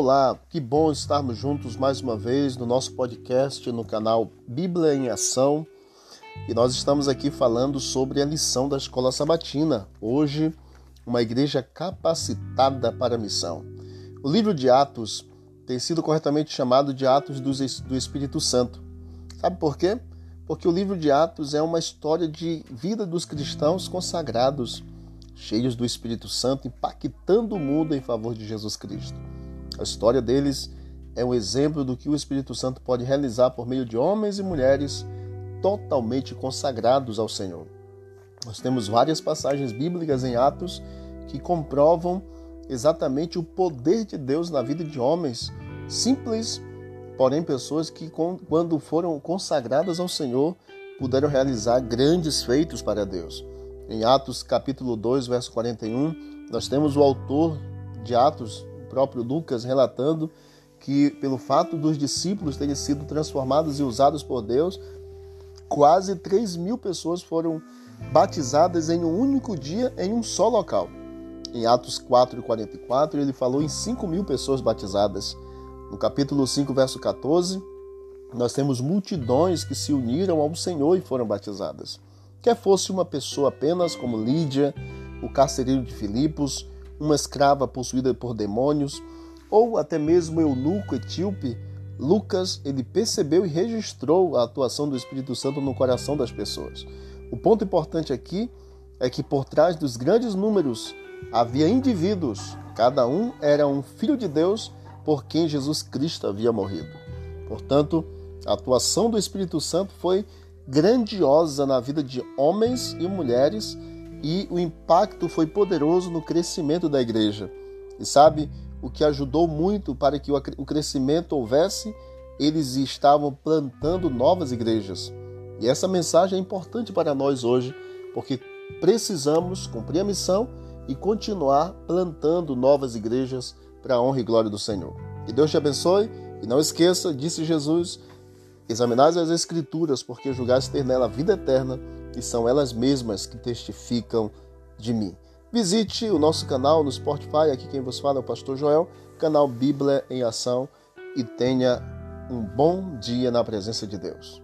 Olá, que bom estarmos juntos mais uma vez no nosso podcast no canal Bíblia em Ação. E nós estamos aqui falando sobre a lição da escola sabatina. Hoje, uma igreja capacitada para a missão. O livro de Atos tem sido corretamente chamado de Atos do Espírito Santo. Sabe por quê? Porque o livro de Atos é uma história de vida dos cristãos consagrados cheios do Espírito Santo, impactando o mundo em favor de Jesus Cristo. A história deles é um exemplo do que o Espírito Santo pode realizar por meio de homens e mulheres totalmente consagrados ao Senhor. Nós temos várias passagens bíblicas em Atos que comprovam exatamente o poder de Deus na vida de homens simples, porém pessoas que quando foram consagradas ao Senhor puderam realizar grandes feitos para Deus. Em Atos capítulo 2, verso 41, nós temos o autor de Atos, próprio Lucas, relatando que pelo fato dos discípulos terem sido transformados e usados por Deus, quase 3 mil pessoas foram batizadas em um único dia em um só local. Em Atos 4, 44, ele falou em 5 mil pessoas batizadas. No capítulo 5, verso 14, nós temos multidões que se uniram ao Senhor e foram batizadas. Quer fosse uma pessoa apenas como Lídia, o carcereiro de Filipos, uma escrava possuída por demônios, ou até mesmo eunuco etíope, Lucas ele percebeu e registrou a atuação do Espírito Santo no coração das pessoas. O ponto importante aqui é que por trás dos grandes números havia indivíduos, cada um era um filho de Deus por quem Jesus Cristo havia morrido. Portanto, a atuação do Espírito Santo foi grandiosa na vida de homens e mulheres e o impacto foi poderoso no crescimento da igreja. E sabe o que ajudou muito para que o crescimento houvesse? Eles estavam plantando novas igrejas. E essa mensagem é importante para nós hoje, porque precisamos cumprir a missão e continuar plantando novas igrejas para a honra e glória do Senhor. Que Deus te abençoe e não esqueça, disse Jesus, Examinais as Escrituras, porque julgais ter nela vida eterna, e são elas mesmas que testificam de mim. Visite o nosso canal no Spotify, aqui quem vos fala é o Pastor Joel, canal Bíblia em Ação, e tenha um bom dia na presença de Deus.